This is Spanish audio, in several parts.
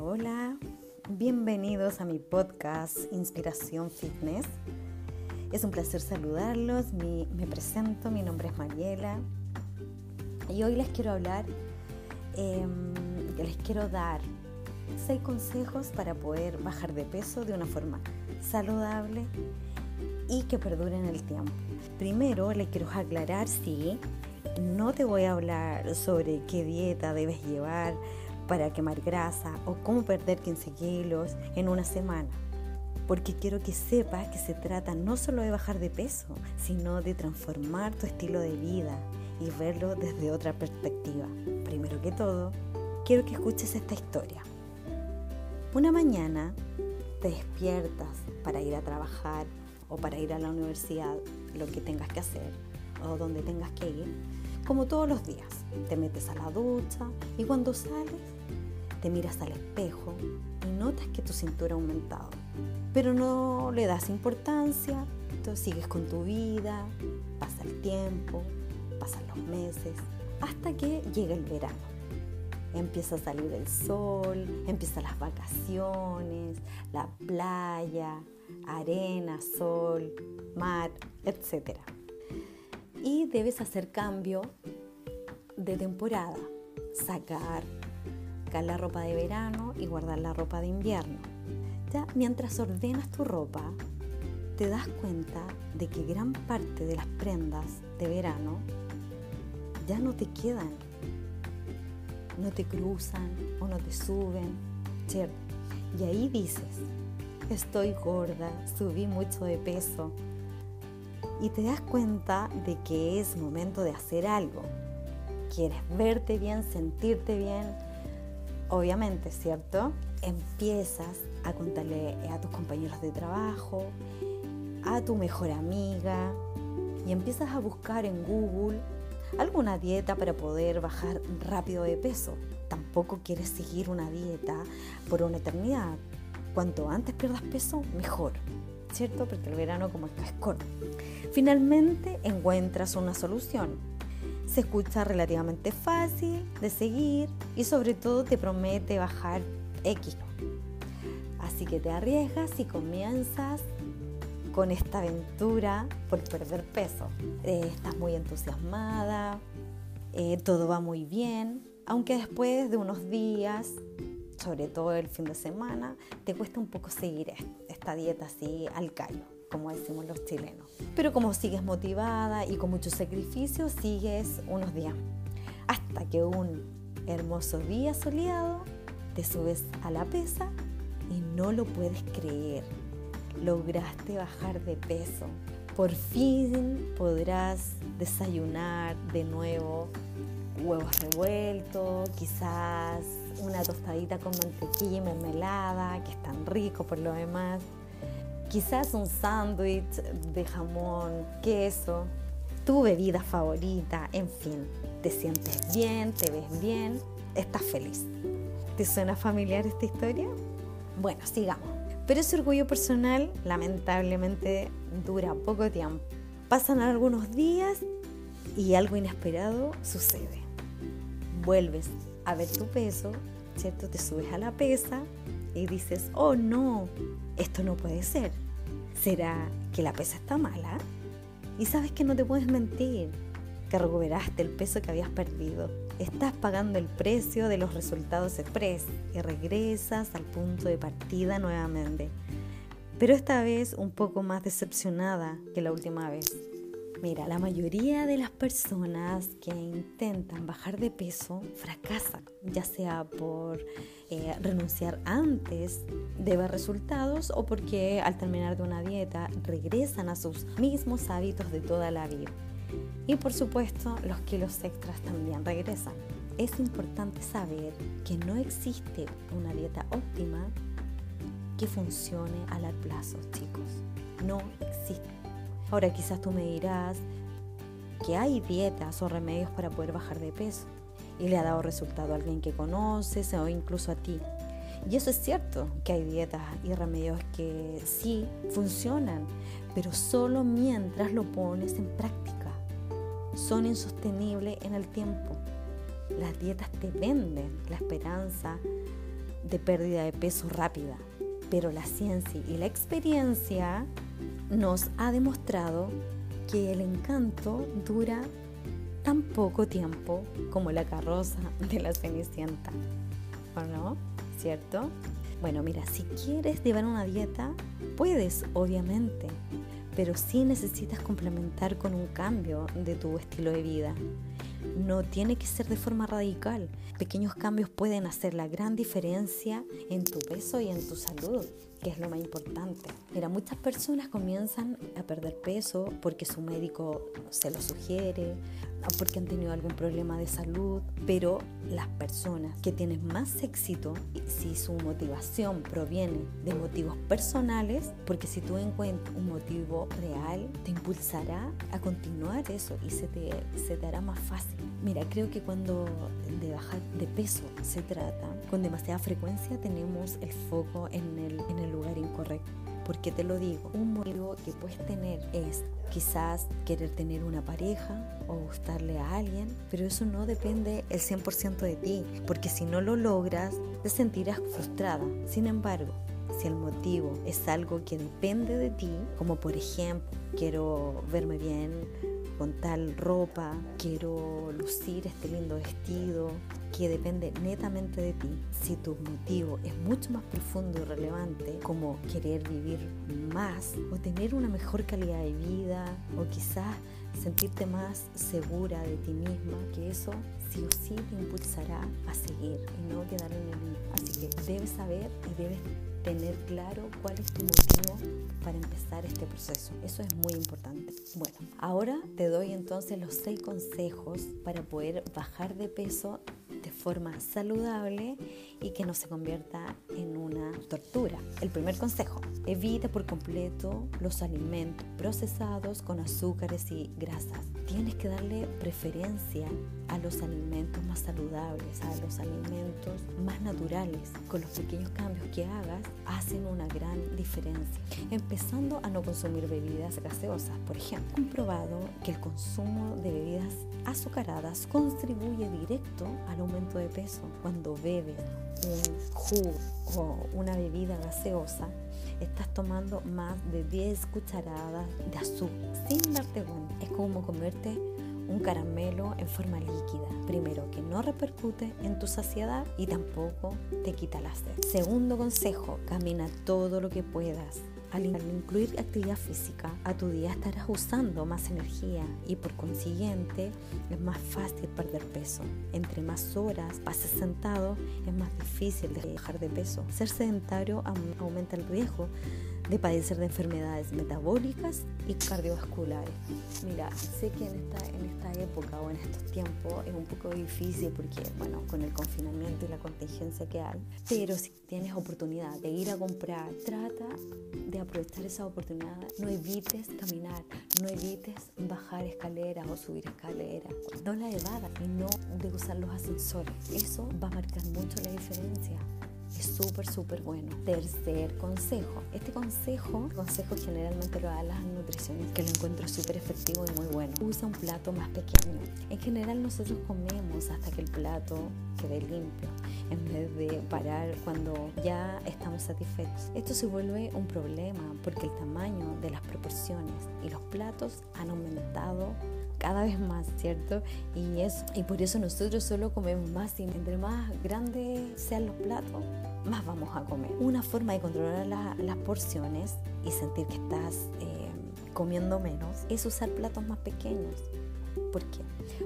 Hola. Bienvenidos a mi podcast Inspiración Fitness. Es un placer saludarlos. me presento, mi nombre es Mariela. Y hoy les quiero hablar, em, les quiero dar seis consejos para poder bajar de peso de una forma saludable y que perdure en el tiempo. Primero les quiero aclarar si no te voy a hablar sobre qué dieta debes llevar para quemar grasa o cómo perder 15 kilos en una semana. Porque quiero que sepas que se trata no solo de bajar de peso, sino de transformar tu estilo de vida y verlo desde otra perspectiva. Primero que todo, quiero que escuches esta historia. Una mañana te despiertas para ir a trabajar o para ir a la universidad, lo que tengas que hacer o donde tengas que ir, como todos los días. Te metes a la ducha y cuando sales te miras al espejo y notas que tu cintura ha aumentado. Pero no le das importancia, entonces sigues con tu vida, pasa el tiempo, pasan los meses, hasta que llega el verano. Empieza a salir el sol, empiezan las vacaciones, la playa, arena, sol, mar, etc. Y debes hacer cambio de temporada, sacar la ropa de verano y guardar la ropa de invierno. Ya mientras ordenas tu ropa, te das cuenta de que gran parte de las prendas de verano ya no te quedan, no te cruzan o no te suben. Y ahí dices, estoy gorda, subí mucho de peso. Y te das cuenta de que es momento de hacer algo. Quieres verte bien, sentirte bien, obviamente, ¿cierto? Empiezas a contarle a tus compañeros de trabajo, a tu mejor amiga y empiezas a buscar en Google alguna dieta para poder bajar rápido de peso. Tampoco quieres seguir una dieta por una eternidad. Cuanto antes pierdas peso, mejor, ¿cierto? Porque el verano como es corto. Finalmente encuentras una solución se escucha relativamente fácil de seguir y sobre todo te promete bajar X. Así que te arriesgas y comienzas con esta aventura por perder peso. Eh, estás muy entusiasmada, eh, todo va muy bien, aunque después de unos días, sobre todo el fin de semana, te cuesta un poco seguir esta dieta así al callo como decimos los chilenos. Pero como sigues motivada y con mucho sacrificio, sigues unos días. Hasta que un hermoso día soleado, te subes a la pesa y no lo puedes creer. Lograste bajar de peso. Por fin podrás desayunar de nuevo huevos revueltos, quizás una tostadita con mantequilla y mermelada, que es tan rico por lo demás quizás un sándwich de jamón, queso, tu bebida favorita, en fin, te sientes bien, te ves bien, estás feliz. ¿Te suena familiar esta historia? Bueno, sigamos. Pero ese orgullo personal lamentablemente dura poco tiempo. Pasan algunos días y algo inesperado sucede. Vuelves a ver tu peso, ¿cierto? Te subes a la pesa y dices, oh no, esto no puede ser. ¿Será que la pesa está mala? Y sabes que no te puedes mentir, que recuperaste el peso que habías perdido. Estás pagando el precio de los resultados express y regresas al punto de partida nuevamente. Pero esta vez un poco más decepcionada que la última vez. Mira, la mayoría de las personas que intentan bajar de peso fracasan, ya sea por eh, renunciar antes de ver resultados o porque al terminar de una dieta regresan a sus mismos hábitos de toda la vida. Y por supuesto, los kilos extras también regresan. Es importante saber que no existe una dieta óptima que funcione a largo plazo, chicos. No existe. Ahora quizás tú me dirás que hay dietas o remedios para poder bajar de peso y le ha dado resultado a alguien que conoces o incluso a ti. Y eso es cierto, que hay dietas y remedios que sí funcionan, pero solo mientras lo pones en práctica. Son insostenibles en el tiempo. Las dietas te venden la esperanza de pérdida de peso rápida, pero la ciencia y la experiencia nos ha demostrado que el encanto dura tan poco tiempo como la carroza de la Cenicienta. ¿O no? ¿Cierto? Bueno, mira, si quieres llevar una dieta, puedes, obviamente, pero sí necesitas complementar con un cambio de tu estilo de vida. No tiene que ser de forma radical. Pequeños cambios pueden hacer la gran diferencia en tu peso y en tu salud que es lo más importante. Mira, muchas personas comienzan a perder peso porque su médico se lo sugiere, porque han tenido algún problema de salud, pero las personas que tienen más éxito, si su motivación proviene de motivos personales, porque si tú encuentras un motivo real, te impulsará a continuar eso y se te, se te hará más fácil. Mira, creo que cuando de bajar de peso se trata, con demasiada frecuencia tenemos el foco en el, en el lugar incorrecto. ¿Por qué te lo digo? Un motivo que puedes tener es quizás querer tener una pareja o gustarle a alguien, pero eso no depende el 100% de ti, porque si no lo logras, te sentirás frustrada. Sin embargo, si el motivo es algo que depende de ti, como por ejemplo, quiero verme bien con tal ropa, quiero lucir este lindo vestido, que depende netamente de ti, si tu motivo es mucho más profundo y relevante, como querer vivir más o tener una mejor calidad de vida o quizás sentirte más segura de ti misma, que eso sí o sí te impulsará a seguir y no quedar en el mismo. Así que debes saber y debes tener claro cuál es tu motivo para empezar este proceso. Eso es muy importante. Bueno, ahora te doy entonces los seis consejos para poder bajar de peso forma saludable y que no se convierta en una tortura. El primer consejo, evita por completo los alimentos procesados con azúcares y grasas. Tienes que darle preferencia a los alimentos más saludables, a los alimentos más naturales. Con los pequeños cambios que hagas hacen una gran diferencia. Empezando a no consumir bebidas gaseosas, por ejemplo. Comprobado que el consumo de bebidas azucaradas contribuye directo al aumento de peso. Cuando bebes un jugo o una bebida gaseosa, estás tomando más de 10 cucharadas de azúcar sin darte cuenta. Es como comerte un caramelo en forma líquida. Primero, que no repercute en tu saciedad y tampoco te quita la sed. Segundo consejo, camina todo lo que puedas. Al incluir actividad física, a tu día estarás usando más energía y por consiguiente es más fácil perder peso. Entre más horas pases sentado, es más difícil de bajar de peso. Ser sedentario aumenta el riesgo de padecer de enfermedades metabólicas y cardiovasculares. Mira, sé que en esta, en esta época o en estos tiempos es un poco difícil porque, bueno, con el confinamiento y la contingencia que hay, pero si tienes oportunidad de ir a comprar, trata de aprovechar esa oportunidad. No evites caminar, no evites bajar escaleras o subir escaleras. No la evadas y no de usar los ascensores. Eso va a marcar mucho la diferencia es súper, súper bueno. Tercer consejo. Este consejo, consejo generalmente lo da las nutriciones, que lo encuentro súper efectivo y muy bueno. Usa un plato más pequeño. En general nosotros comemos hasta que el plato quede limpio, en vez de parar cuando ya estamos satisfechos. Esto se vuelve un problema porque el tamaño de las proporciones y los platos han aumentado cada vez más, ¿cierto? Y, es, y por eso nosotros solo comemos más y entre más grandes sean los platos, más vamos a comer. Una forma de controlar las porciones y sentir que estás eh, comiendo menos es usar platos más pequeños. ¿Por qué?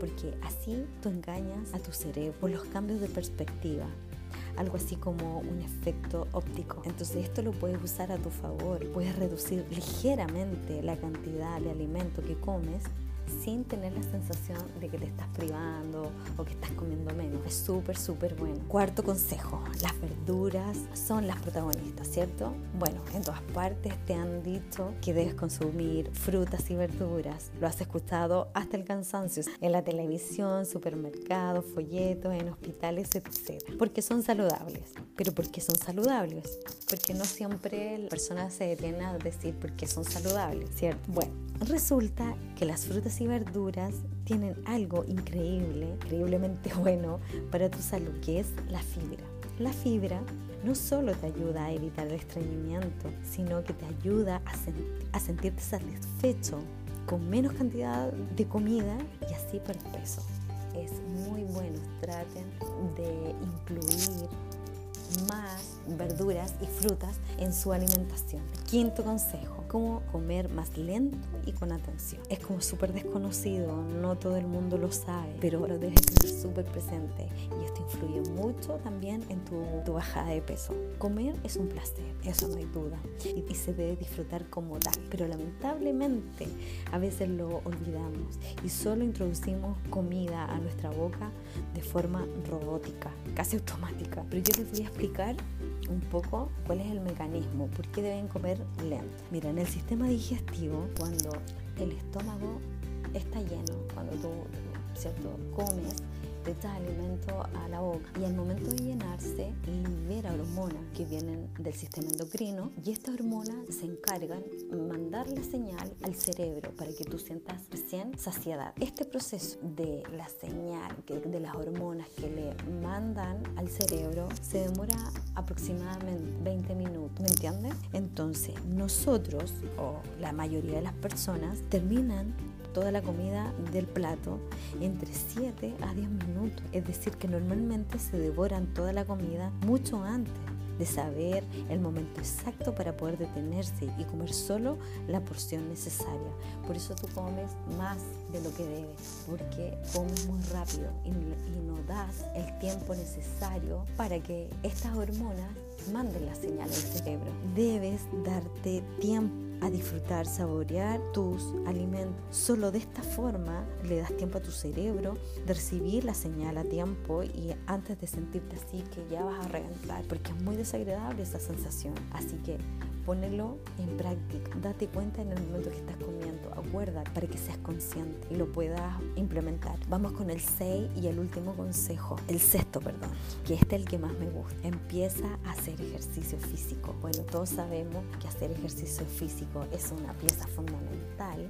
Porque así tú engañas a tu cerebro por los cambios de perspectiva algo así como un efecto óptico. Entonces esto lo puedes usar a tu favor. Puedes reducir ligeramente la cantidad de alimento que comes sin tener la sensación de que te estás privando o que estás comiendo menos. Es súper, súper bueno. Cuarto consejo, las verduras son las protagonistas, ¿cierto? Bueno, en todas partes te han dicho que debes consumir frutas y verduras. Lo has escuchado hasta el cansancio en la televisión, supermercados, folletos, en hospitales, etc. Porque son saludables. ¿Pero por qué son saludables? Porque no siempre la persona se detiene a decir por qué son saludables, ¿cierto? Bueno, resulta que las frutas y verduras tienen algo increíble, increíblemente bueno para tu salud, que es la fibra. La fibra no solo te ayuda a evitar el estreñimiento, sino que te ayuda a, a sentirte satisfecho con menos cantidad de comida y así el peso. Es muy bueno, traten de incluir más verduras y frutas en su alimentación. Quinto consejo, cómo comer más lento y con atención. Es como súper desconocido, no todo el mundo lo sabe, pero lo debes tener súper presente y esto influye mucho también en tu, tu, bajada de peso. Comer es un placer, eso no hay duda, y, y se debe disfrutar como tal, pero lamentablemente a veces lo olvidamos y solo introducimos comida a nuestra boca de forma robótica, casi automática. Pero yo les voy a explicar un poco cuál es el mecanismo, por qué deben comer lento. Mira, en el sistema digestivo, cuando el estómago está lleno, cuando tú, ¿cierto? comes, echa alimento a la boca y al momento de llenarse libera hormonas que vienen del sistema endocrino y estas hormonas se encargan de mandarle señal al cerebro para que tú sientas recién saciedad. Este proceso de la señal, de las hormonas que le mandan al cerebro se demora aproximadamente 20 minutos, ¿me entiendes? Entonces nosotros o la mayoría de las personas terminan toda la comida del plato entre 7 a 10 minutos. Es decir, que normalmente se devoran toda la comida mucho antes de saber el momento exacto para poder detenerse y comer solo la porción necesaria. Por eso tú comes más de lo que debes, porque comes muy rápido y, no das el tiempo necesario para que estas hormonas manden la señal al cerebro. Debes darte tiempo a disfrutar, saborear tus alimentos. Solo de esta forma le das tiempo a tu cerebro de recibir la señal a tiempo y antes de sentirte así que ya vas a reventar, porque es muy desagradable esa sensación. Así que ponelo en práctica, date cuenta en el momento que estás comiendo, acuerda para que seas consciente y lo puedas implementar. Vamos con el 6 y el último consejo, el sexto, perdón, que este es el que más me gusta. Empieza a hacer ejercicio físico. Bueno, todos sabemos que hacer ejercicio físico es una pieza fundamental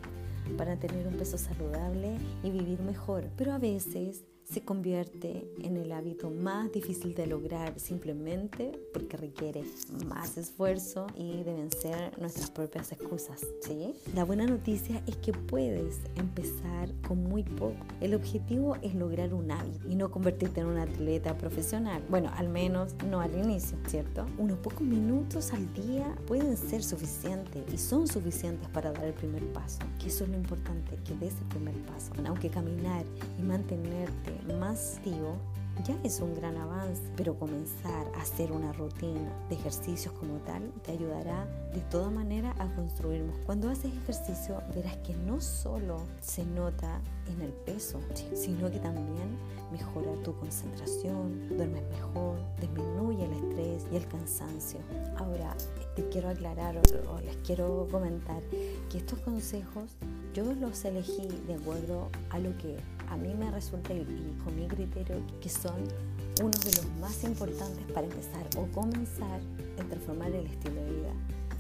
para tener un peso saludable y vivir mejor, pero a veces se convierte en el hábito más difícil de lograr simplemente porque requiere más esfuerzo y deben ser nuestras propias excusas. ¿sí? La buena noticia es que puedes empezar con muy poco. El objetivo es lograr un hábito y no convertirte en un atleta profesional. Bueno, al menos no al inicio, ¿cierto? Unos pocos minutos al día pueden ser suficientes y son suficientes para dar el primer paso. Que eso es lo importante, que des el primer paso. Aunque caminar y mantenerte más activo ya es un gran avance, pero comenzar a hacer una rutina de ejercicios como tal te ayudará de toda manera a construirnos. Cuando haces ejercicio verás que no solo se nota en el peso, sino que también mejora tu concentración, duermes mejor, disminuye el estrés y el cansancio. Ahora, te quiero aclarar o les quiero comentar que estos consejos yo los elegí de acuerdo a lo que a mí me resulta y, con mi criterio que son uno de los más importantes para empezar o comenzar a transformar el estilo de vida.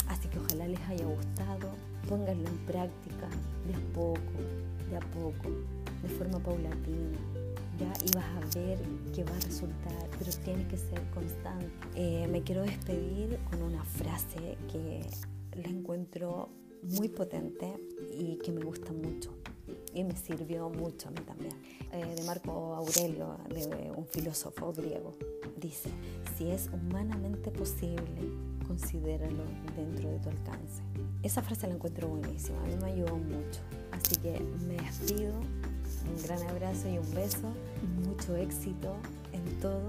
Así que ojalá les haya gustado, pónganlo en práctica de a poco, de a poco, de forma paulatina. Ya, y vas a ver que va a resultar, pero tiene que ser constante. Eh, me quiero despedir con una frase que la encuentro muy potente y que me gusta mucho y me sirvió mucho a mí también. Eh, de Marco Aurelio, de un filósofo griego, dice, si es humanamente posible, considéralo dentro de tu alcance. Esa frase la encuentro buenísima, a mí me ayudó mucho. Así que me despido, un gran abrazo y un beso, mucho éxito en todo.